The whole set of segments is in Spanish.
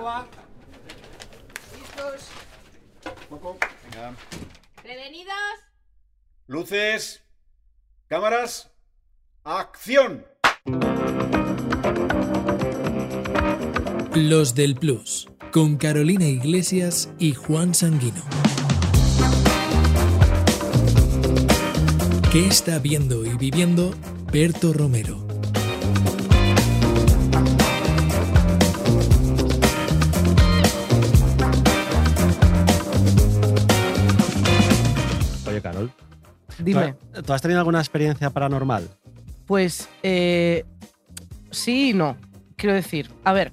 ¿Cómo va? ¿Listos? Poco. Venga. ¿Prevenidos? Luces. Cámaras. Acción. Los del Plus, con Carolina Iglesias y Juan Sanguino. ¿Qué está viendo y viviendo Berto Romero? Dime. ¿tú, tú has tenido alguna experiencia paranormal? Pues eh, sí y no. Quiero decir, a ver,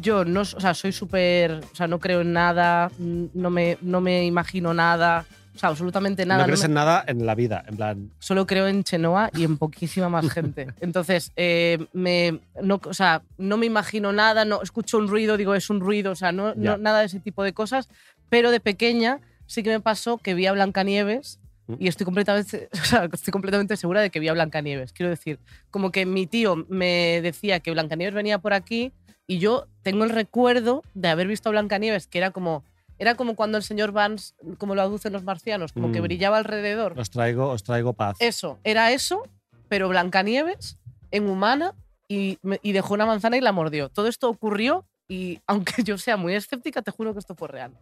yo no, o sea, soy súper, o sea, no creo en nada, no me, no me imagino nada, o sea, absolutamente nada. no no crees me- en nada en la vida, en plan... Solo creo en Chenoa y en poquísima más gente. Entonces, eh, me, no, o sea, no me imagino nada, no escucho un ruido, digo, es un ruido, o sea, no, no- nada de ese tipo de cosas. Pero de pequeña sí que me pasó que vi a Blancanieves. Y estoy completamente, o sea, estoy completamente segura de que vi a Blancanieves. Quiero decir, como que mi tío me decía que Blancanieves venía por aquí y yo tengo el recuerdo de haber visto a Blancanieves, que era como, era como cuando el señor Vance, como lo aducen los marcianos, como que Mm. brillaba alrededor. Os traigo, os traigo paz. Eso, era eso, pero Blancanieves en humana y, y dejó una manzana y la mordió. Todo esto ocurrió y aunque yo sea muy escéptica, te juro que esto fue real.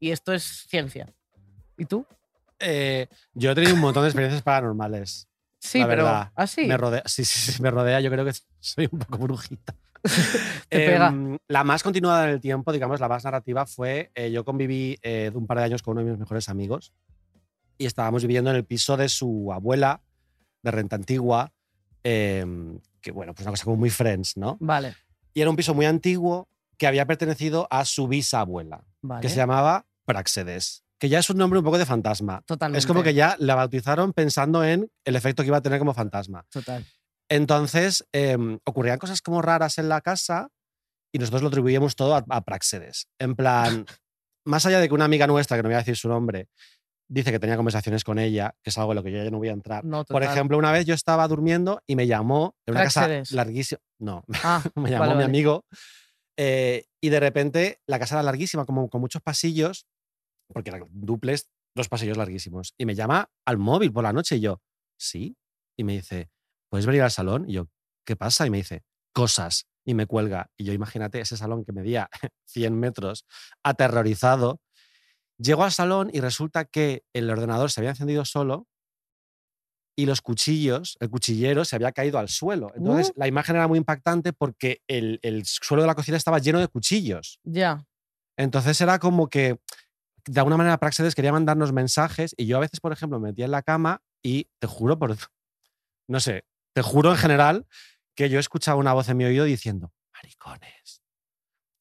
Y esto es ciencia. ¿Y tú? Eh, yo he tenido un montón de experiencias paranormales. Sí, La pero así. Me rodea, sí, sí, sí, me rodea. Yo creo que soy un poco brujita. Te pega. Em, la más continuada en el tiempo, digamos, la más narrativa fue, eh, yo conviví eh, un par de años con uno de mis mejores amigos y estábamos viviendo en el piso de su abuela de renta antigua, em, que bueno, pues una cosa como muy friends, ¿no? Vale, Y era un piso muy antiguo que había pertenecido a su bisabuela, vale. que se llamaba Praxedes, que ya es un nombre un poco de fantasma. Totalmente. Es como que ya la bautizaron pensando en el efecto que iba a tener como fantasma. Total. Entonces, em, ocurrían cosas como raras en la casa y nosotros lo atribuíamos todo a, a Praxedes. En plan, más allá de que una amiga nuestra, que no voy a decir su nombre, dice que tenía conversaciones con ella, que es algo en lo que yo ya no voy a entrar. No, Por ejemplo, una vez yo estaba durmiendo y me llamó de una Praxedes. casa larguísima. No, Ah, me llamó vale, mi vale. amigo. eh, y de repente la casa era larguísima, como con muchos pasillos, porque eran duples, dos pasillos larguísimos. Y me llama al móvil por la noche y yo, sí. Y me dice, ¿puedes venir al salón? Y yo, ¿qué pasa? Y me dice, cosas. Y me cuelga. Y yo, imagínate ese salón que medía 100 metros, aterrorizado. Llego al salón y resulta que el ordenador se había encendido solo y los cuchillos, el cuchillero se había caído al suelo. Entonces, Uh. la imagen era muy impactante porque el, el suelo de la cocina estaba lleno de cuchillos. Ya. Entonces era como que, de alguna manera, Praxedes quería mandarnos mensajes y yo a veces, por ejemplo, me metía en la cama y te juro, por, no sé, te juro en general que yo escuchaba una voz en mi oído diciendo, maricones.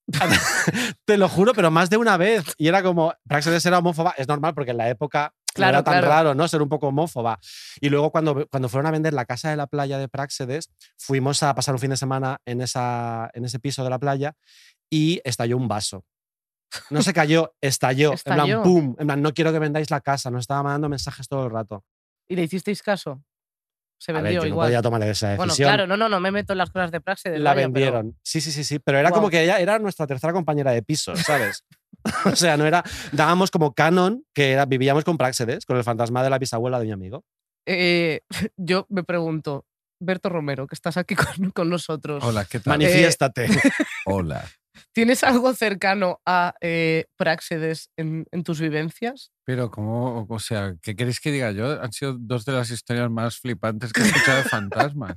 te lo juro, pero más de una vez. Y era como, Praxedes era homófoba, es normal porque en la época Claro, no era tan claro. raro, ¿no? Ser un poco homófoba. Y luego cuando, cuando fueron a vender la casa de la playa de Praxedes, fuimos a pasar un fin de semana en, esa, en ese piso de la playa y estalló un vaso. No se cayó, estalló. En plan, ¡pum! En plan, no quiero que vendáis la casa. Nos estaba mandando mensajes todo el rato. ¿Y le hicisteis caso? Se A ver, vendió yo no igual. podía tomar esa decisión. bueno, claro, no, no, no me meto en las cosas de praxe. la vendieron. Sí, sí, sí, sí. Pero era como que ella era nuestra tercera compañera de piso, ¿sabes? o sea, no era. Dábamos como canon que era, vivíamos con Praxedes, con el fantasma de la bisabuela de mi amigo. Eh, yo me pregunto, Berto Romero, que estás aquí con, con nosotros. Hola, ¿qué tal? Manifiéstate. Hola. ¿Tienes algo cercano a eh, Praxedes en, en tus vivencias? Pero, ¿cómo? O sea, ¿qué queréis que diga yo? Han sido dos de las historias más flipantes que he escuchado de fantasmas.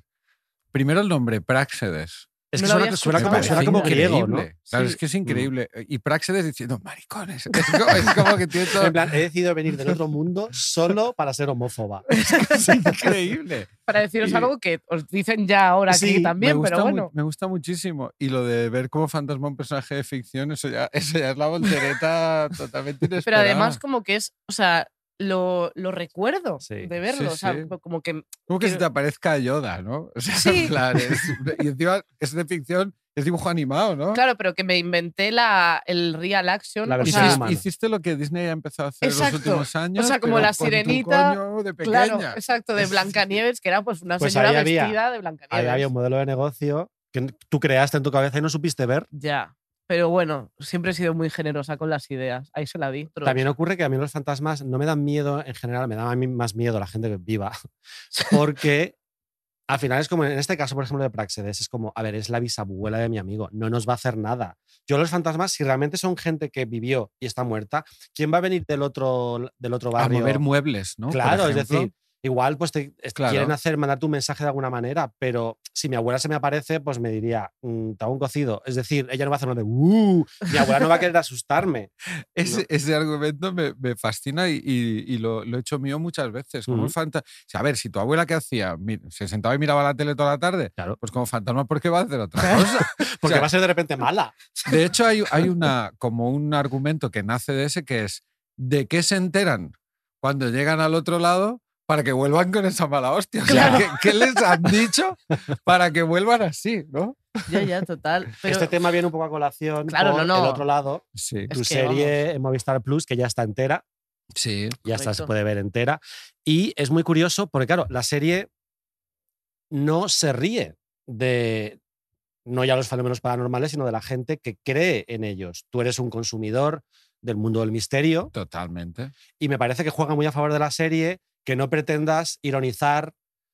Primero el nombre, Praxedes. Es que suena, como, suena como griego, ¿no? increíble. Claro, Sí. es que es increíble. Y Praxedes diciendo, maricones. Es como, es como que tiene todo... En plan, he decidido venir del otro mundo solo para ser homófoba. es increíble. Para deciros Y- algo que os dicen ya ahora aquí Sí, también, me, gusta pero bueno. me gusta muchísimo. Y lo de ver como fantasma un personaje de ficción, eso ya, eso ya es la voltereta totalmente inesperada. Pero además como que es, o sea, lo, lo recuerdo Sí. de verlo. Sí, o sea, sí. como que Como que se Quiero- te aparezca Yoda, ¿no? O sea, Sí. en plan, es- y encima es de ficción, es dibujo animado, ¿no? Claro, pero que me inventé la, el real action. La o sea. Hiciste lo que Disney ha empezado a hacer en Exacto. los últimos años. O sea, como la sirenita, coño de pequeña. Claro, exacto, de Blancanieves, que era pues una Pues señora ahí había- vestida de Ahí Blancanieves. había un modelo de negocio que tú creaste en tu cabeza y no supiste ver. Ya. Pero bueno, siempre he sido muy generosa con las ideas. Ahí se la di. También ocurre que a mí los fantasmas no me dan miedo en general, me da a mí más miedo la gente que viva. Porque al final es como en este caso, por ejemplo, de Praxedes, es como, a ver, es la bisabuela de mi amigo, no nos va a hacer nada. Yo los fantasmas, si realmente son gente que vivió y está muerta, ¿quién va a venir del otro, del otro A barrio? mover muebles, ¿no? Claro, es decir, igual pues te Claro. quieren hacer, mandarte un mensaje de alguna manera, pero si mi abuela se me aparece, pues me diría, "Mm, te hago un cocido. Es decir, ella no va a hacer lo de, "Uh", mi abuela no va a querer asustarme. Ese, ese argumento me, me fascina y, y- y lo, lo he hecho mío muchas veces. Como Ujú. fanta- o sea, a ver, si tu abuela qué hacía, se sentaba y miraba la tele toda la tarde, Claro. pues como fantasma, ¿por qué va a hacer otra cosa? Porque sea, va a ser de repente mala. De hecho, hay, hay una, como un argumento que nace de ese que es ¿de qué se enteran cuando llegan al otro lado para que vuelvan con esa mala hostia? O sea, ¿qué, qué les han dicho para que vuelvan así? ¿no? Ya, ya, total. Pero este tema viene un poco a colación Claro, por no, no. el otro lado, Sí, Es tu que, serie en Movistar Plus, que ya está entera, sí. ya está, se puede ver entera. Y es muy curioso porque, claro, la serie no se ríe de no ya los fenómenos paranormales, sino de la gente que cree en ellos. Tú eres un consumidor del mundo del misterio Totalmente. y me parece que juega muy a favor de la serie que no pretendas ironizar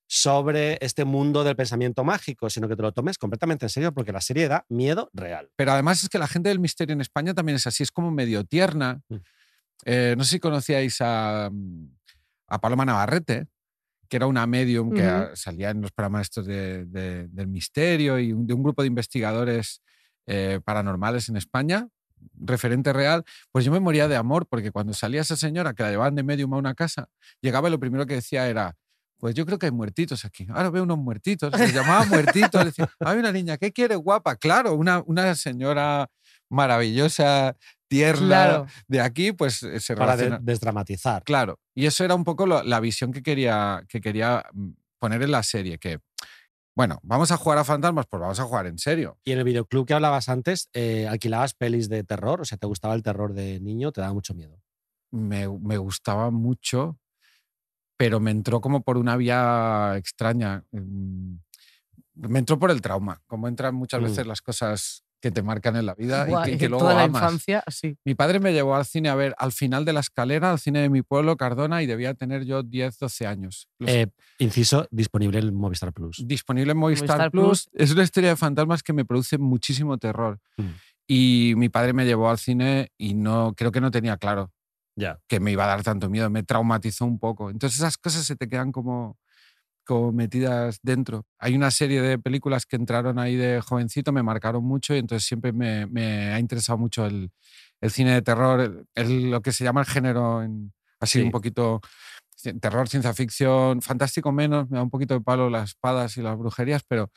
sobre este mundo del pensamiento mágico, sino que te lo tomes completamente en serio porque la serie da miedo real. Pero además es que la gente del misterio en España también es así, es como medio tierna. Mm. Eh, no sé si conocíais a, mm, a Paloma Navarrete, que era una medium que Ujú. ah, salía en los programas estos de- de- del misterio y un- de un grupo de investigadores eh, paranormales en España, referente real, pues yo me moría de amor porque cuando salía esa señora que la llevaban de medium a una casa, llegaba y lo primero que decía era, pues yo creo que hay muertitos aquí. Ahora veo unos muertitos. Les llamaba muertitos. les decía, hay una niña, ¿qué quiere guapa? Claro, una, una señora maravillosa, tierna Claro. de aquí, pues eh, se Para de- desdramatizar. Claro. Y eso era un poco lo- la visión que quería, que quería mm, poner en la serie, que, bueno, vamos a jugar a fantasmas, pues vamos a jugar en serio. Y en el videoclub que hablabas antes, eh, alquilabas pelis de terror, o sea, te gustaba el terror de niño, te daba mucho miedo. Me, me gustaba mucho, pero me entró como por una vía extraña. mm, Me entró por el trauma, como entran muchas Mm. veces las cosas que te marcan en la vida y que, y que luego toda la amas. infancia, sí. Mi padre me llevó al cine a ver al final de la escalera, al cine de mi pueblo, Cardona, y debía tener yo 10, 12 años. Los- Eh, inciso, disponible en Movistar Plus. disponible en Movistar, Movistar Plus. Es una historia de fantasmas que me produce muchísimo terror. Mm. Y mi padre me llevó al cine y no creo que no tenía claro Ya. que me iba a dar tanto miedo. Me traumatizó un poco. Entonces esas cosas se te quedan como, como metidas dentro. Hay una serie de películas que entraron ahí de jovencito, me marcaron mucho y entonces siempre me, me ha interesado mucho el, el cine de terror, el- lo que se llama el género en- así Sí. un poquito terror, ciencia ficción, fantástico menos, me da un poquito de palo las espadas y las brujerías, pero,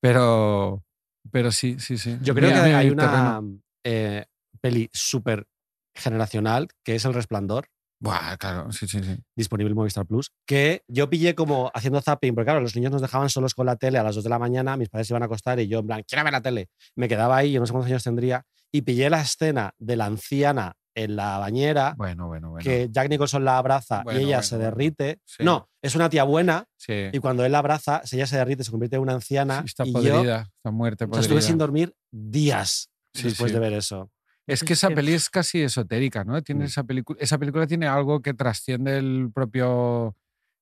pero, pero sí, sí, sí. Yo creo que hay una eh, peli súper generacional que es El Resplandor, Buah, claro, sí, sí, sí. disponible en Movistar Plus, que yo pillé como haciendo zapping, porque claro, los niños nos dejaban solos con la tele a las 2 de la mañana, mis padres se iban a acostar y yo en plan, quiero ver la tele. Me quedaba ahí, yo no sé cuántos años tendría, y pillé la escena de la anciana en la bañera, Bueno, bueno, bueno. que Jack Nicholson la abraza Bueno, y ella bueno, se derrite. Sí. No, es una tía buena sí. y cuando él la abraza, ella se derrite, se convierte en una anciana. Está y yo podrida, está muerte o sea, podrida. estuve sin dormir días después de ver eso. Es que esa peli es casi esotérica, ¿no? Tiene Mm. esa, película, esa película tiene algo que trasciende el propio,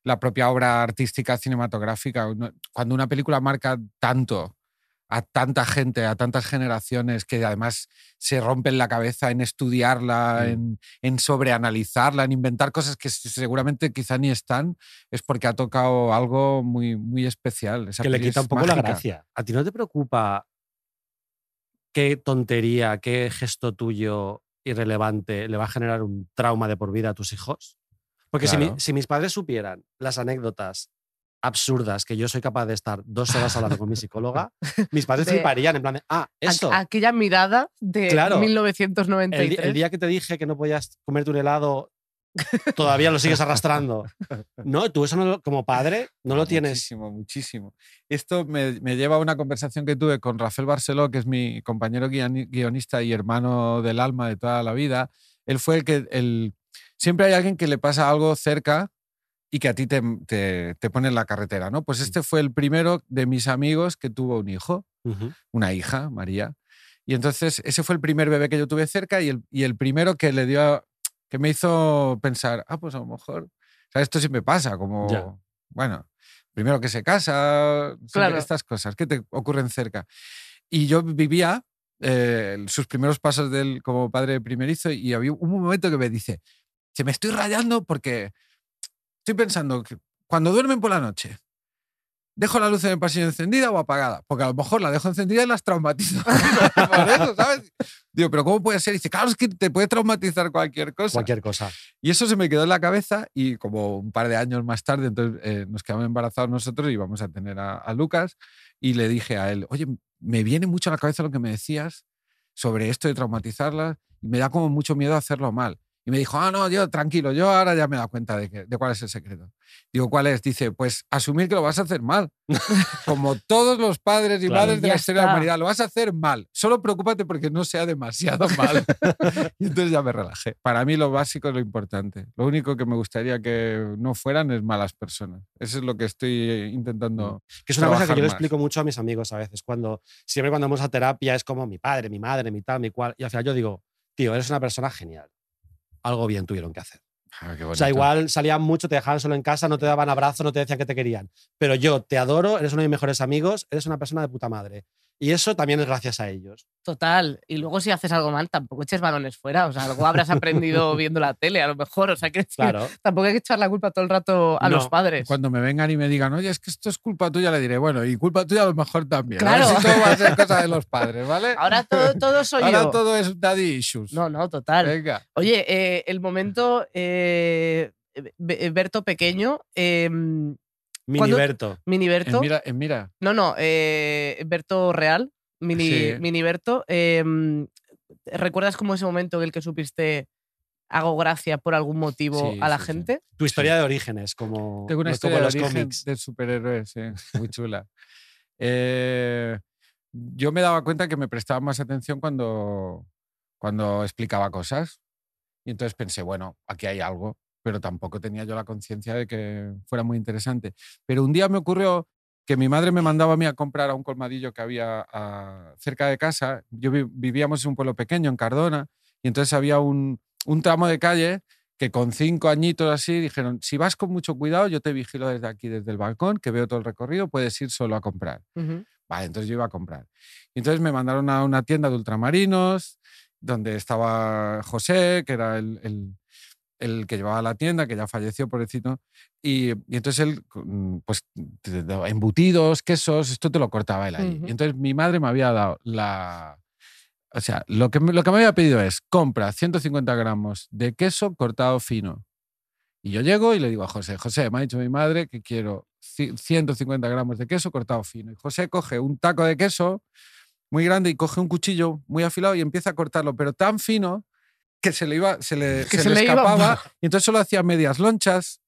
la propia obra artística cinematográfica. Cuando una película marca tanto a tanta gente, a tantas generaciones, que además se rompen la cabeza en estudiarla, Mm. en, en sobreanalizarla, en inventar cosas que seguramente quizá ni están, es porque ha tocado algo muy, muy especial. Esa que le quita un poco la gracia. ¿A ti no te preocupa qué tontería, qué gesto tuyo irrelevante le va a generar un trauma de por vida a tus hijos? Porque si, mi- si mis padres supieran las anécdotas absurdas que yo soy capaz de estar dos horas hablando con mi psicóloga, mis padres De- fliparían en plan de, ah, eso. Aquella mirada de Claro. El, di- 1993. el día que te dije que no podías comerte un helado, todavía lo sigues arrastrando. No, tú eso no como padre no lo tienes. Muchísimo, muchísimo. Esto me, me lleva a una conversación que tuve con Rafael Barceló, que es mi compañero guioni- guionista y hermano del alma de toda la vida. Él fue el que... El, siempre hay alguien que le pasa algo cerca y que a ti te, te, te pone en la carretera, ¿no? Pues este fue el primero de mis amigos que tuvo un hijo una hija, María. Y entonces ese fue el primer bebé que yo tuve cerca y el, y el primero que le dio, que me hizo pensar, ah, pues a lo mejor, o sea, esto sí me pasa, como, Ya. bueno, primero que se casa, Claro. estas cosas que te ocurren cerca. Y yo vivía eh, sus primeros pasos del, como padre primerizo y había un momento que me dice, se me estoy rayando porque estoy pensando que cuando duermen por la noche, ¿dejo la luz en el pasillo encendida o apagada? Porque a lo mejor la dejo encendida y las traumatizo. por eso, ¿sabes? Digo, pero ¿cómo puede ser? Y dice, claro, es que te puede traumatizar cualquier cosa. Cualquier cosa. Y eso se me quedó en la cabeza y como un par de años más tarde, entonces eh, nos quedamos embarazados nosotros y íbamos a tener a, a Lucas y le dije a él, oye, me viene mucho a la cabeza lo que me decías sobre esto de traumatizarlas y me da como mucho miedo hacerlo mal. Y me dijo, ah, no, yo tranquilo, yo ahora ya me he dado cuenta de, que, de cuál es el secreto. Digo, ¿cuál es? Dice, pues asumir que lo vas a hacer mal. Como todos los padres y Claro. madres de la historia de la humanidad, lo vas a hacer mal. Solo preocúpate porque no sea demasiado mal. y entonces ya me relajé. Para mí lo básico es lo importante. Lo único que me gustaría que no fueran es malas personas. Eso es lo que estoy intentando. Que es una cosa que yo le explico mucho a mis amigos a veces. Cuando, siempre cuando vamos a terapia es como mi padre, mi madre, mi tal, mi cual. Y al final yo digo, tío, eres una persona genial. Algo bien tuvieron que hacer. Ah, O sea, igual salían mucho, te dejaban solo en casa, no te daban abrazo, no te decían que te querían. Pero yo te adoro, eres uno de mis mejores amigos, eres una persona de puta madre. Y eso también es gracias a ellos. Total. Y luego si haces algo mal, tampoco eches balones fuera. O sea, algo habrás aprendido viendo la tele, a lo mejor. O sea, que Claro. tampoco hay que echar la culpa todo el rato a No. los padres. Cuando me vengan y me digan, oye, es que esto es culpa tuya, le diré, bueno, y culpa tuya a lo mejor también. Claro. A ver si todo va a ser cosa de los padres, ¿vale? Ahora todo, todo soy Ahora yo. todo es daddy issues. No, no, total. Venga. Oye, eh, el momento eh, Be- Berto pequeño, eh, Mini ¿Cuándo- Berto. mini En Berto. mira, en mira. No, no, eh, Berto real, mini, Sí. mini Berto. eh, ¿Recuerdas como ese momento en el que supiste hago gracia por algún motivo Sí, a la sí, sí. gente? Tu historia de orígenes, como, Tengo una historia de los cómics. de superhéroes, muy chula. Eh, yo me daba cuenta que me prestaba más atención cuando, cuando explicaba cosas. Y entonces pensé, bueno, aquí hay algo, pero tampoco tenía yo la conciencia de que fuera muy interesante. Pero un día me ocurrió que mi madre me mandaba a mí a comprar a un colmadillo que había ah, cerca de casa. Yo vi- vivíamos en un pueblo pequeño, en Cardona, y entonces había un, un tramo de calle que con cinco añitos así dijeron, si vas con mucho cuidado, yo te vigilo desde aquí, desde el balcón, que veo todo el recorrido, puedes ir solo a comprar. Ujú. Vale, entonces yo iba a comprar. Y entonces me mandaron a una tienda de ultramarinos, donde estaba José, que era el, el- el que llevaba la tienda, que ya falleció, pobrecito. Y, y entonces él, mm, pues, te daba embutidos, quesos, esto te lo cortaba él. Y entonces mi madre me había dado la... O sea, lo que, me, lo que me había pedido es, compra 150 gramos de queso cortado fino. Y yo llego y le digo a José, José, me ha dicho mi madre que quiero ci- 150 gramos de queso cortado fino. Y José coge un taco de queso muy grande y coge un cuchillo muy afilado y empieza a cortarlo, pero tan fino que se le iba, se le, Que se se le le iba- escapaba. Y entonces solo hacía medias lonchas,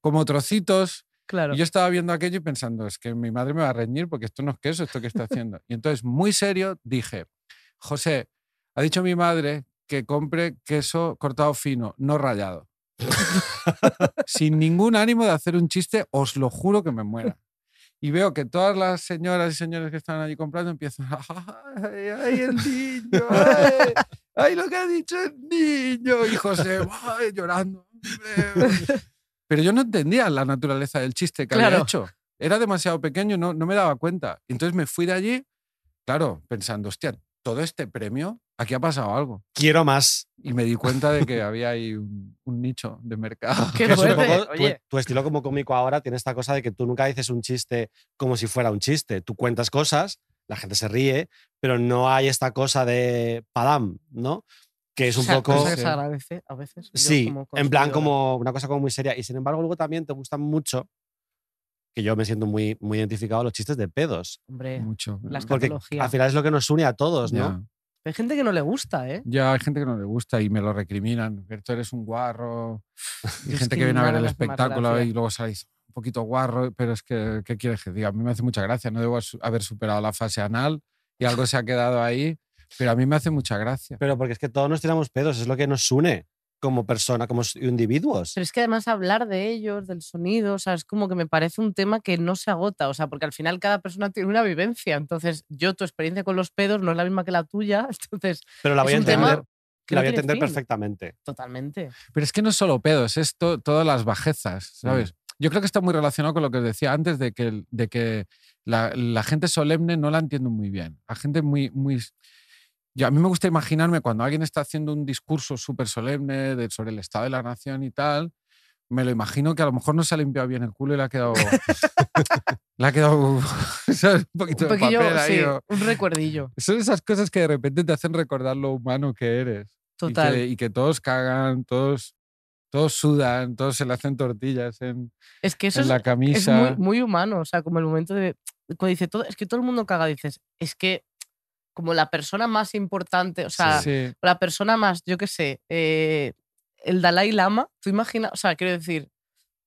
como trocitos. Claro. Y yo estaba viendo aquello y pensando, es que mi madre me va a reñir porque esto no es queso, esto que está haciendo. Y entonces, muy serio, dije, José, ha dicho mi madre que compre queso cortado fino, no rallado. Sin ningún ánimo de hacer un chiste, os lo juro que me muera. Y veo que todas las señoras y señores que están allí comprando empiezan, ¡ay, ay, el niño! ¡Ay, ay, lo que ha dicho el niño! Y José, ¡ay, llorando! hombre". Pero yo no entendía la naturaleza del chiste que había Claro. hecho. Era demasiado pequeño, no, no me daba cuenta. Entonces me fui de allí, claro, pensando, hostia, todo este premio, aquí ha pasado algo. Quiero más. Y me di cuenta de que había ahí un, un nicho de mercado. Qué Que es un poco- tu- oye. tu, estilo como cómico ahora tiene esta cosa de que tú nunca dices un chiste como si fuera un chiste. Tú cuentas cosas, la gente se ríe, pero no hay esta cosa de padam, ¿no? Que es un O sea, poco... cosa que se agradece a veces. Sí, como en plan como una cosa como muy seria. Y sin embargo, luego también te gustan mucho, que yo me siento muy, muy identificado, los chistes de pedos. Hombre, Mucho. Las Porque al final es lo que nos une a todos, ¿no? Hay gente que no le gusta, ¿eh? Ya hay gente que no le gusta y me lo recriminan. Que tú eres un guarro. Y gente que viene a ver el espectáculo y luego salís un poquito guarro. Pero es que, ¿qué quieres que diga? A mí me hace mucha gracia. No debo haber superado la fase anal y algo se ha quedado ahí. Pero a mí me hace mucha gracia. Pero porque es que todos nos tiramos pedos, es lo que nos une. como persona, como individuos. Pero es que además hablar de ellos, del sonido, o sea, es como que me parece un tema que no se agota, o sea, porque al final cada persona tiene una vivencia. Entonces, yo, tu experiencia con los pedos no es la misma que la tuya, entonces, Pero la voy a entender, que la no voy a entender fin. perfectamente. Totalmente. Pero es que no es solo pedos, es to- todas las bajezas, ¿sabes? Yo creo que está muy relacionado con lo que os decía antes de que, de que la, la gente solemne no la entiendo muy bien. La gente muy... muy yo, a mí me gusta imaginarme cuando alguien está haciendo un discurso súper solemne de- sobre el estado de la nación y tal, me lo imagino que a lo mejor no se ha limpiado bien el culo y le ha quedado... le ha quedado ¿sabes? un poquito Un de papel ahí. sí, o- un recuerdillo. Son esas cosas que de repente te hacen recordar lo humano que eres. Y Total. que, y que todos cagan, todos, todos sudan, todos se le hacen tortillas en, Es que eso en es, la es camisa. muy, muy humano, o sea, como el momento de. Cuando dice todo, es que todo el mundo caga, dices, es que como la persona más importante, o sea, Sí. la persona más, yo qué sé, eh, el Dalai Lama, tú imaginas, o sea, quiero decir,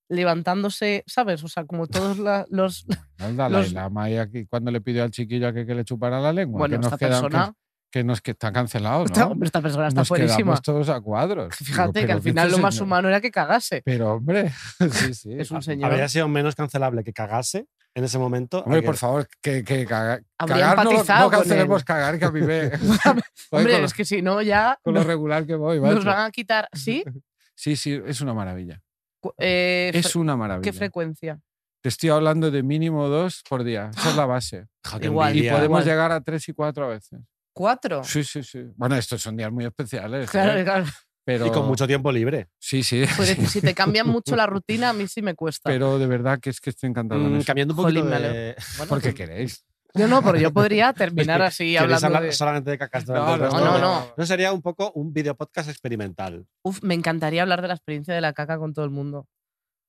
levantándose, ¿sabes? O sea, como todos la- los. El Dalai los- Lama y aquí cuando le pidió al chiquillo que, que le chupara la lengua. Bueno, que nos esta persona. Que, que nos que está cancelado, esta- ¿no? hombre, esta persona está nos fuerísima. quedamos todos a cuadros. Digo, Fíjate que al ¿qué final este lo más señor? humano era que cagase. Pero, hombre, sí, sí. Es un señor. Habría sido menos cancelable que cagase en ese momento. Hombre, por favor, que, que caga- Habría cagar no, empatizado no con cancelemos él. cagar, que a mí me... Hombre, es que si no, ya con lo nos, regular que voy, nos van a quitar. ¿Sí? Sí, sí, es una maravilla. Eh, Es una maravilla. ¿Qué frecuencia? Te estoy hablando de mínimo dos por día. Esa es la base. Igual. Y podemos igual. llegar a tres y cuatro a veces. ¿Cuatro? Sí, sí, sí. Bueno, estos son días muy especiales. Claro, ¿eh? claro. Pero, Y con mucho tiempo libre. Sí, sí. Pues si te cambian mucho la rutina, a mí sí me cuesta. Pero de verdad que es que estoy encantado Mm, eso. cambiando un poquito Jolín, de... Bueno, ¿Por qué pues- queréis? Yo no, pero yo podría terminar así ¿Queréis hablando hablar de... solamente de cacas No, no, de- no. No sería un poco un video podcast experimental. Uf, me encantaría hablar de la experiencia de la caca con todo el mundo.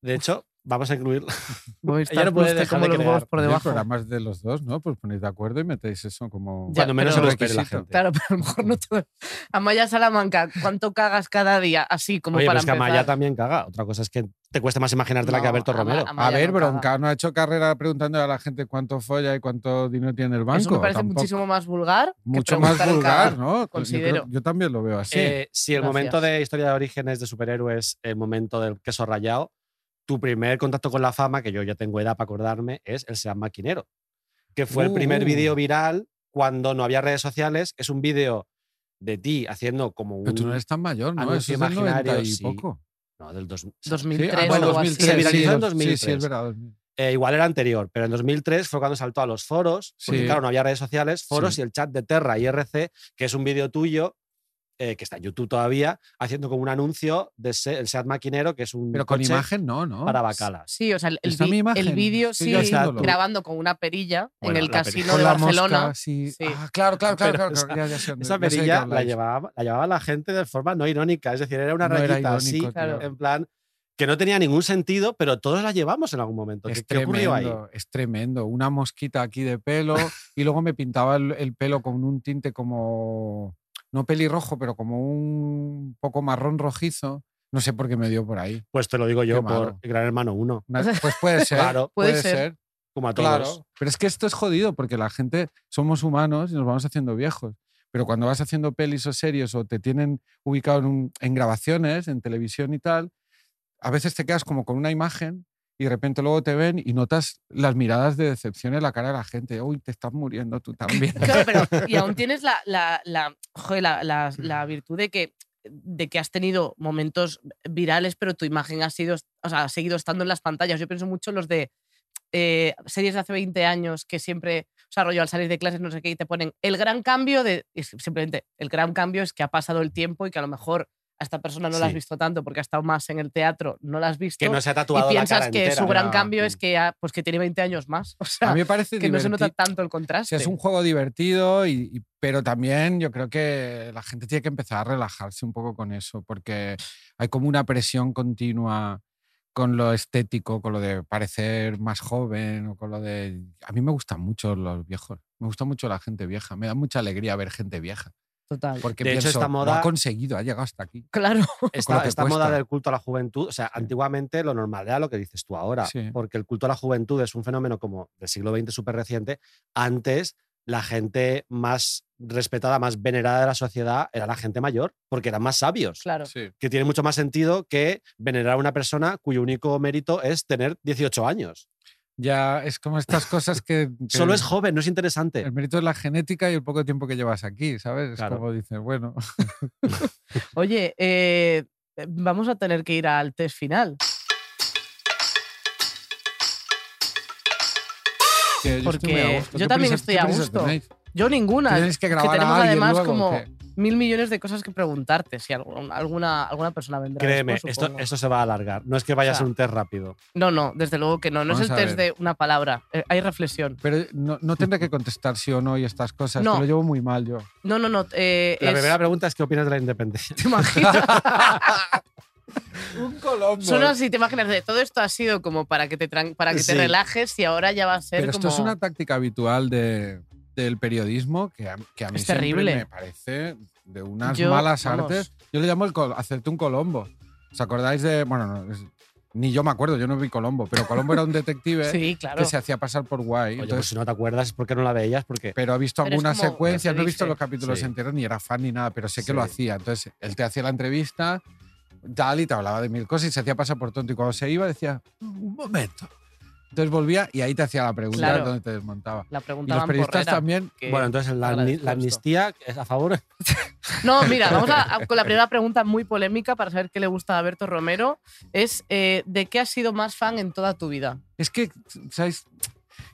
De hecho, vamos a incluir. Movistar no puede dejar como de los huevos crear. por debajo. programas de los dos, ¿no? Pues ponéis de acuerdo y metéis eso como... Ya, Cuando menos se lo espere la gente. Claro, pero a lo mejor no todo. Amaya Salamanca, ¿cuánto cagas cada día? Así como Oye, para pero es que empezar. Amaya también caga. Otra cosa es que te cueste más imaginártela que No, Alberto Ama- Romero. Ama- A ver, no caga. Bronca no ha hecho carrera preguntando a la gente cuánto folla y cuánto dinero tiene en el banco. Eso me parece Tampoco- muchísimo más vulgar. que Mucho más preguntar el vulgar, cagar. ¿no? Yo, creo- considero. yo también lo veo así. Eh, si el Gracias. momento de historia de orígenes de superhéroes, el momento del queso rallado, tu primer contacto con la fama, que yo ya tengo edad para acordarme, es el Sean Maquinero, que fue el primer Uh. vídeo viral cuando no había redes sociales. Es un vídeo de ti haciendo como un. Pero tú no eres tan mayor, ¿no? Eso es del 90 y imaginario, sí. poco. No, del dos- 2003 Sí, ah, bueno, algo así. 2003, Se viralizó sí, en dos- Sí, sí, 2003. es verdad. 2000. Eh, igual era anterior, pero en 2003 fue cuando saltó a los foros, porque Sí. claro, no había redes sociales, foros Sí. y el chat de Terra IRC, que es un vídeo tuyo, eh, que está en YouTube todavía, haciendo como un anuncio del el Seat Maquinero, que es un Pero con coche imagen no, ¿no? para bacalas. Sí, o sea, el, el vídeo sí, grabando con una perilla Bueno, en el casino perilla. De Barcelona. mosca, sí. Sí. Ah, claro, claro, claro. Claro, esa- ya- ya sé dónde- Esa perilla la llevaba, la llevaba la gente de forma no irónica, es decir, era una No era rayita así, Claro. en plan, que no tenía ningún sentido, pero todos la llevamos en algún momento. ¿Qué, Es qué ocurrió ahí? tremendo, es tremendo. Una mosquita aquí de pelo y luego me pintaba el, el pelo con un tinte como, no pelirrojo, pero como un poco marrón rojizo. No sé por qué me dio por ahí. Pues te lo digo yo por. Gran Hermano 1. Una- pues puede ser. Claro, Puede puede ser. ser. como a todos. Claro, pero es que esto es jodido porque la gente somos humanos y nos vamos haciendo viejos. Pero cuando vas haciendo pelis o series o te tienen ubicado en, un- en grabaciones, en televisión y tal, a veces te quedas como con una imagen y de repente luego te ven y notas las miradas de decepción en la cara de la gente. Uy, te estás muriendo tú también. Claro, pero y aún tienes la, la, la, joder, la, la- la virtud de que, de que has tenido momentos virales, pero tu imagen ha, sido, o sea, ha seguido estando en las pantallas. Yo pienso mucho en los de eh, series de hace 20 años que siempre, o sea, rollo al salir de clases, no sé qué, y te ponen el gran cambio de. simplemente, el gran cambio es que ha pasado el tiempo y que a lo mejor a esta persona no la has visto tanto porque ha estado más en el teatro, no la has visto. Que no se ha y tatuado la piensas cara que entera. su gran cambio es que, ha- pues que tiene 20 años más. O sea, A mí me parece que no se nota tanto el O contraste. sea, es un juego divertido, y, y- pero también yo creo que la gente tiene que empezar a relajarse un poco con eso, porque hay como una presión continua con lo estético, con lo de parecer más joven o con lo de... A mí me gustan mucho los viejos, me gusta mucho la gente vieja, me da mucha alegría ver gente vieja, Total. porque De hecho, esta lo moda- ha conseguido, ha llegado hasta aquí. Claro. Esta, moda del culto a la juventud, o sea, antiguamente lo normal era lo que dices tú ahora, Sí. porque el culto a la juventud es un fenómeno como del siglo XX súper reciente. Antes la gente más respetada, más venerada de la sociedad era la gente mayor, porque eran más sabios. Claro. Sí. Que tiene mucho más sentido que venerar a una persona cuyo único mérito es tener 18 años. Ya es como estas cosas que. que Solo es joven, no es interesante. El mérito es la genética y el poco tiempo que llevas aquí, ¿sabes? Es Claro. como dices, bueno. Oye, eh, vamos a tener que ir al test final. que yo estoy muy a Porque gusto. yo ¿Qué también estoy a gusto. Yo ninguna. ¿Tienes que grabar a tenemos alguien además luego como qué? Mil millones de cosas que preguntarte. Si alguna, alguna persona vendrá. Créeme, después, esto, esto se va a alargar. No es que vaya O sea, a ser un test rápido. No, no, desde luego que no. No Vamos es el test de una palabra. eh, hay reflexión. Pero no, no tendré que contestar sí o no y estas cosas. No. que lo llevo muy mal yo. No, no, no. eh, La es- primera pregunta es ¿qué opinas de la independencia? ¿Te imaginas? Un colombo. Solo así te imaginas de todo esto ha sido como para que te, para que te relajes y ahora ya va a ser Pero como. esto es una táctica habitual de, del periodismo que a, que a mí Es siempre terrible. me parece de unas Yo, malas vamos. artes. Yo le llamo el hacerte un Colombo. ¿Os acordáis de.? Bueno, no, es- ni yo me acuerdo, yo no vi Colombo, pero Colombo era un detective Sí, claro. que se hacía pasar por guay. Oye, pues entonces- si no te acuerdas es porque no la veías, porque pero ha visto algunas como secuencias, se no he visto los capítulos Sí. enteros ni era fan ni nada, pero sé que lo Sí. hacía. Entonces él te hacía la entrevista, tal, y te hablaba de mil cosas y se hacía pasar por tonto. Y cuando se iba decía, un momento. Entonces volvía y ahí te hacía la pregunta Claro. donde te desmontaba. La Y pregunta los periodistas también. bueno, entonces la, amni- la amnistía es a favor. No, mira, vamos a, a- con la primera pregunta muy polémica para saber qué le gusta a Berto Romero. Es eh, ¿de qué has sido más fan en toda tu vida? Es que, ¿sabes?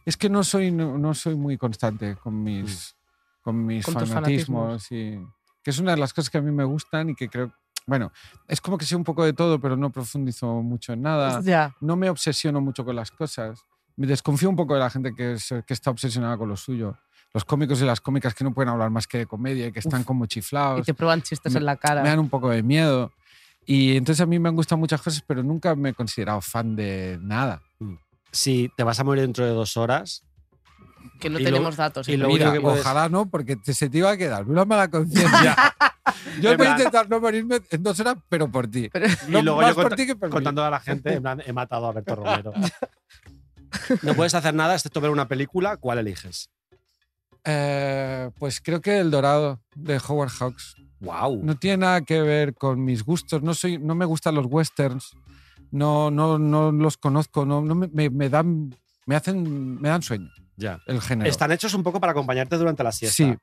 Es que no soy, no, no soy muy constante con mis, con mis Con tus fanatismos. Y, que es una de las cosas que a mí me gustan y que creo. Bueno, es como que sé un poco de todo, pero no profundizo mucho en nada. Ya. No me obsesiono mucho con las cosas. Me desconfío un poco de la gente que, es- que está obsesionada con lo suyo. Los cómicos y las cómicas que no pueden hablar más que de comedia y que están como Y chiflados. te prueban chistes me- en la Me cara. dan un poco de miedo. Y entonces a mí me han gustado muchas cosas, pero nunca me he considerado fan de nada. Si te vas a morir dentro de dos horas, Que no y lo- tenemos datos. y en lo. Mira, único que puedes- ojalá no, porque te- se te iba a quedar una mala conciencia. Yo voy a intentar no morirme en dos horas, pero por ti. Pero- No, y luego más yo por cont- ti que por mí. contando a la gente, en plan, he matado a Berto Romero. No puedes hacer nada excepto ver una película, ¿cuál eliges? Eh, pues creo que El Dorado de Howard Hawks. ¡Wow! No tiene nada que ver con mis gustos. No, soy, no me gustan los westerns. No, no, no los conozco. No, no me, me- me dan, me hacen, me dan sueño ya. el género. Están hechos un poco para acompañarte durante la siesta. Sí,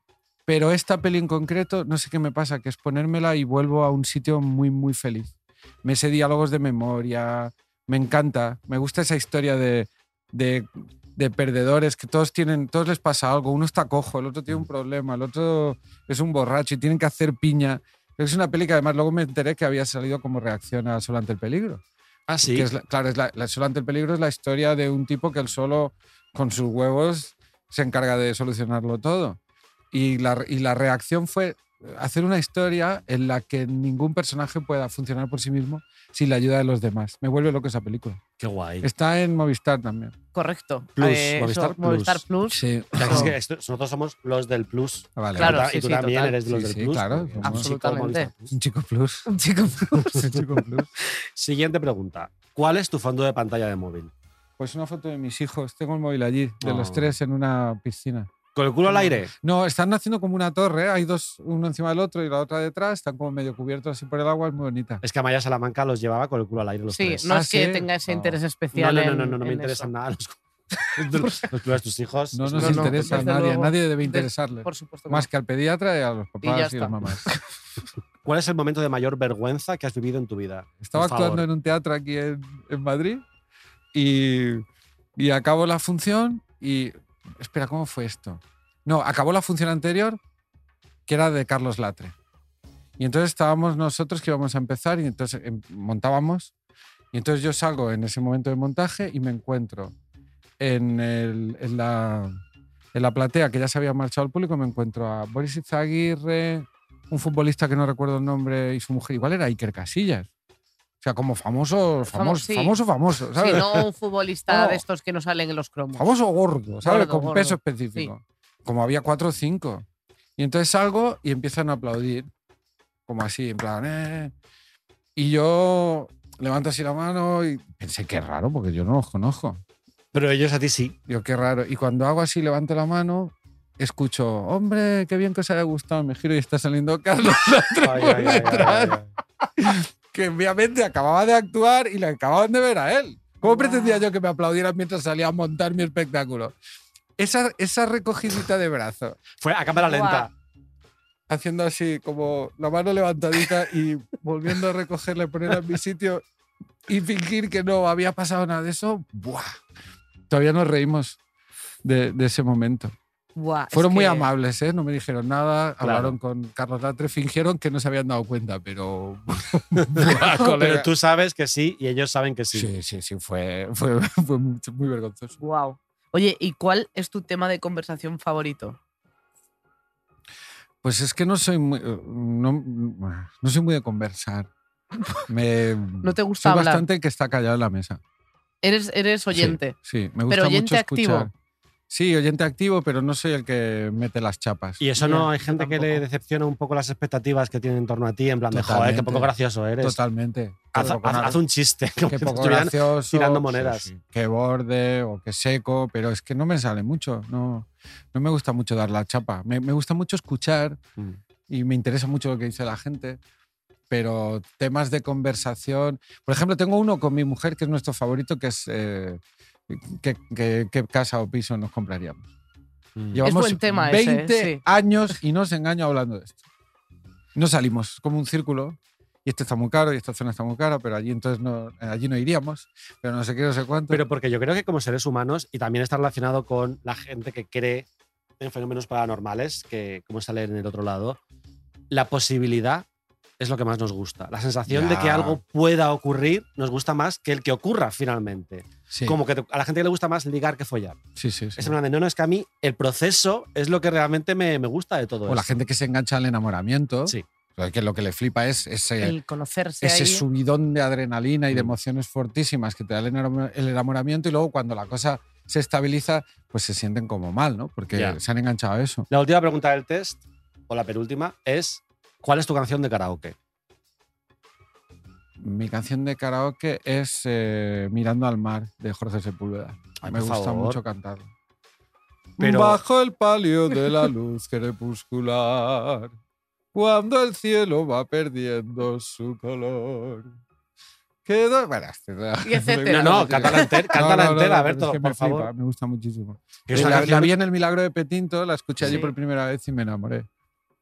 pero esta peli en concreto, no sé qué me pasa, que es ponérmela y vuelvo a un sitio muy, muy feliz. Me sé diálogos de memoria, me encanta, me gusta esa historia de, de, de perdedores que todos tienen, todos les pasa algo, uno está cojo, el otro tiene un problema, el otro es un borracho y tienen que hacer piña. Es una peli que además luego me enteré que había salido como reacción a Solo ante el peligro. Ah, sí. Que es la- claro, es la, la- Solo ante el peligro es la historia de un tipo que él solo, con sus huevos, se encarga de solucionarlo todo. Y la, y la reacción fue hacer una historia en la que ningún personaje pueda funcionar por sí mismo sin la ayuda de los demás. Me vuelve loco esa película. Qué guay. Está en Movistar también. Correcto. Plus, Eh, Movistar eso, Plus. Movistar Plus. Sí. O sea, que es que esto- nosotros somos los del Plus. Vale. Claro, y tú, ta- sí, y tú sí, también total. eres de los Sí, del sí, Plus. claro, Absolutamente. Un chico plus. Un chico Plus. Un chico plus. Siguiente pregunta. ¿Cuál es tu fondo de pantalla de móvil? Pues una foto de mis hijos. Tengo el móvil allí, de los Oh. tres en una piscina. ¿Con el culo al aire? No, están haciendo como una torre. Hay dos, uno encima del otro y la otra detrás. Están como medio cubiertos así por el agua. Es muy bonita. Es que Amaya Salamanca los llevaba con el culo al aire los Sí, tres. no Ah, es que ¿sí? tenga ese No. interés No, especial. no, no, en- no, no, me en interesan eso. nada los, los culos de tus hijos. No nos No, no, interesa a desde nadie. luego. A nadie debe De- interesarle. Por supuesto. que Más no. que al pediatra y a los ya papás y, está. las mamás. ¿Cuál es el momento de mayor vergüenza que has vivido en tu vida? Estaba Por favor. actuando en un teatro aquí en, en Madrid y, y acabó la función y... Espera, ¿cómo fue esto? No, acabó la función anterior que era de Carlos Latre. Y entonces estábamos nosotros que íbamos a empezar y entonces em, montábamos. Y entonces yo salgo en ese momento de montaje y me encuentro en, el- en la, en la platea que ya se había marchado al público, me encuentro a Boris Izaguirre, un futbolista que no recuerdo el nombre y su mujer, igual era Iker Casillas. O sea, como famoso, famoso, sí. famoso, famoso, Sí, ¿sabes? no un futbolista No. de estos que no salen en los cromos. Famoso gordo, ¿sabes? Gordo, Con gordo. peso específico. Como había cuatro o cinco. Y entonces salgo y empiezan a aplaudir. Como así, en plan, "Eh". Y yo levanto así la mano y pensé, qué raro, porque yo no los conozco. Pero ellos a ti sí. Digo, qué raro. Y cuando hago así, levanto la mano, escucho, hombre, qué bien que os haya gustado, me giro y está saliendo Carlos Ay, ay, ay, ay, ay. Que obviamente acababa de actuar y le acababan de ver a él. ¿Cómo pretendía yo que me aplaudieran mientras salía a montar mi espectáculo? Esa, esa recogidita de brazo, Fue a cámara lenta. haciendo así como la mano levantadita y volviendo a recogerla y ponerla en mi sitio y fingir que no había pasado nada de eso, ¡buah! Todavía nos reímos de, de ese momento. Buah, Fueron muy que- amables, ¿eh? no me dijeron nada, Claro. hablaron con Carlos Latre, fingieron que no se habían dado cuenta, pero... Buah, Pero tú sabes que sí y ellos saben que sí. Sí, sí, sí, fue, fue, fue muy, muy vergonzoso. Guau. Oye, ¿y cuál es tu tema de conversación favorito? Pues es que no soy muy, eh, no, no soy muy de conversar. Me, ¿No te gusta soy hablar? bastante que está callado en la mesa. Eres, eres Sí, oyente. Sí, me gusta Pero oyente mucho activo. Sí, oyente activo, pero no soy el que mete las chapas. Y eso no hay gente que le decepciona un poco las expectativas que tienen en torno a ti, en plan de joder, qué poco gracioso eres. Totalmente. Haz, haz- haz un chiste. como te poco gracioso. tirando sí, monedas. sí, Que borde o que seco, pero es que no me sale mucho. No, no me gusta mucho dar la chapa. Me, me gusta mucho escuchar Mm. y me interesa mucho lo que dice la gente. Pero temas de conversación. Por ejemplo, tengo uno con mi mujer que es nuestro favorito, que es eh, qué, qué- qué casa o piso nos compraríamos. Mm. Llevamos buen tema ese, 20 sí. años y no os engaño hablando de esto. No salimos como un círculo. Y esto está muy caro y esta zona está muy cara, pero allí entonces no, allí no iríamos. Pero no sé qué, no sé cuánto. Pero porque yo creo que como seres humanos, y también está relacionado con la gente que cree en fenómenos paranormales, que como sale en el otro lado, la posibilidad es lo que más nos gusta. La sensación de que algo pueda ocurrir nos gusta más que el que ocurra finalmente. sí, Como que a la gente le gusta más ligar que follar. sí, sí, sí. Es en plan de, no, no, es que a mí el proceso es lo que realmente me, me gusta de todo O la gente que se engancha al enamoramiento. Sí. Que lo que le flipa es ese, El conocerse ese ahí. subidón de adrenalina y de Mm. emociones fortísimas que te da el enamoramiento y luego cuando la cosa se estabiliza, pues se sienten como mal, ¿no? Porque Ya. se han enganchado a eso. La última pregunta del test, o la penúltima, es ¿cuál es tu canción de karaoke? Mi canción de karaoke es eh, Mirando al mar de Jorge Sepúlveda. Ay, Me gusta favor. mucho cantarlo. Pero- Bajo el palio de la luz crepuscular, cuando el cielo va perdiendo su color. Quedo. Bueno, este-. No, no, cántala entera, cántala No, no, no, entera, no, Berto, es que me por favor. flipa, me gusta muchísimo. La, canción- la vi en el Milagro de Petinto, la escuché allí por primera vez y me enamoré.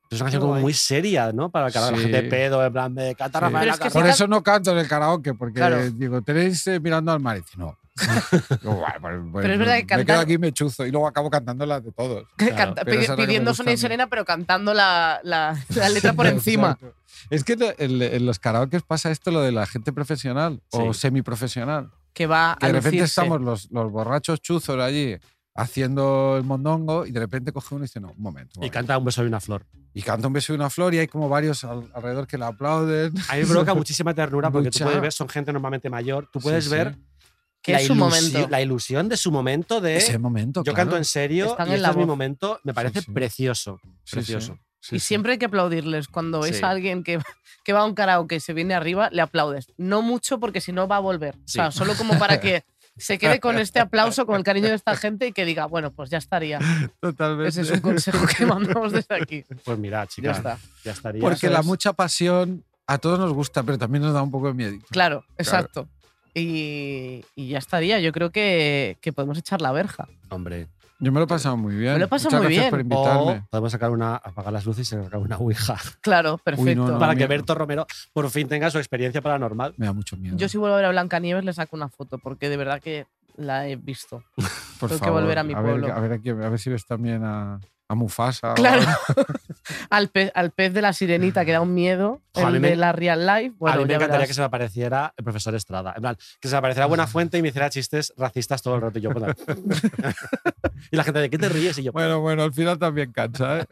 Es una canción como muy seria, ¿no? Para el karaoke. La Sí. gente de pedo, en plan de canta Sí. Rafael Pero es que Por can- eso no canto en el karaoke, porque Claro. digo, tenéis eh, mirando al mar. Y dice, no. Digo, "Guay, pues- pues Pero es verdad que Me quedo cantar- aquí y me chuzo. Y luego acabo cantando las de todos. Canta- Claro, la pidiendo a y. Serena, pero cantando la, la- la letra por encima. Es que en, en los karaokes pasa esto lo de la gente profesional o Sí. semiprofesional. Que va Que a de repente lucirse. estamos los, los borrachos chuzos allí haciendo el mondongo y de repente coge uno y dice, no, un momento. un Y momento". canta un beso y una flor. Y canta un beso y una flor y hay como varios al- alrededor que le aplauden. A mí me provoca muchísima ternura porque tú Mucha. puedes ver, son gente normalmente mayor, tú puedes Sí, sí. ver Que la, es su momento. la ilusión de su momento de Ese momento, yo claro. canto en serio Están y en este la es mi momento, me parece sí. precioso. Sí, sí. Precioso. Sí, y sí. siempre hay que aplaudirles. Cuando ves Sí. a alguien que, que va a un karaoke y se viene arriba, le aplaudes. No mucho porque si no va a volver. O sea, Sí. solo como para que se quede con este aplauso, con el cariño de esta gente y que diga, bueno, pues ya estaría. Totalmente. Ese es un consejo que mandamos desde aquí. Pues mira, Ya chicas, está. ya estaría. Porque la mucha pasión a todos nos gusta, pero también nos da un poco de miedo. Claro, exacto. Y, y ya estaría. Yo creo que, que podemos echar la verja. Hombre. Yo me lo he pasado muy bien. Me lo he pasado Muchas muy gracias bien. por O invitarme. podemos sacar una, apagar las luces y sacar una ouija. Claro, perfecto. no, para que Berto Romero por fin tenga su experiencia paranormal. Me da mucho miedo. Yo si vuelvo a ver a Blancanieves le saco una foto porque de verdad que la he visto. por tengo que favor. volver a mi ver- pueblo. A ver, aquí- a ver si ves también a, a Mufasa. Claro. al, pez, al pez de la sirenita que da un miedo, Jo, a mí el me- de la real life. Bueno, a mí me encantaría verás. que se me apareciera el profesor Estrada. En plan, que se me apareciera Buena Fuente y me hiciera chistes racistas todo el rato. Y, yo, pues, y la gente de ¿qué te ríes? Y yo, Bueno, bueno, al final también cansa. ¿eh?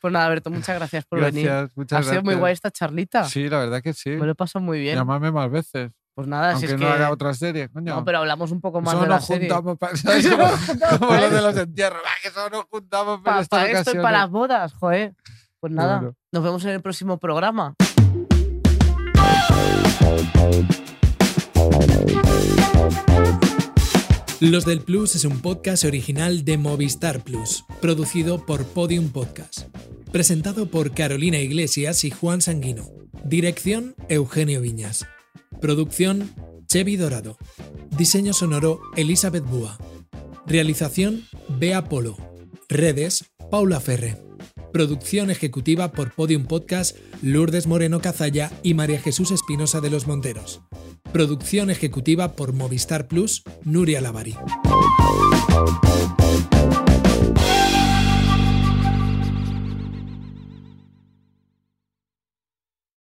Pues nada, Alberto, muchas gracias por venir. gracias, Ha muchas sido muy guay esta charlita. Sí, la verdad que sí. Me lo he pasado muy bien. Llamadme más veces. Pues nada, si Aunque es no que. haga otra serie, coño. No, pero hablamos un poco más Solo de la nos serie. juntamos para. ¿sabes? Como, como los de los entierros. Va, que solo nos juntamos para Para esto y para las bodas, joder. Pues nada, Bueno. nos vemos en el próximo programa. Los del Plus es un podcast original de Movistar Plus, producido por Podium Podcast. Presentado por Carolina Iglesias y Juan Sanguino. Dirección Eugenio Viñas. Producción Chevy Dorado. Diseño sonoro Elizabeth Búa. Realización Bea Polo. Redes Paula Ferre. Producción ejecutiva por Podium Podcast Lourdes Moreno Cazalla y María Jesús Espinosa de los Monteros. Producción ejecutiva por Movistar Plus Nuria Lavari.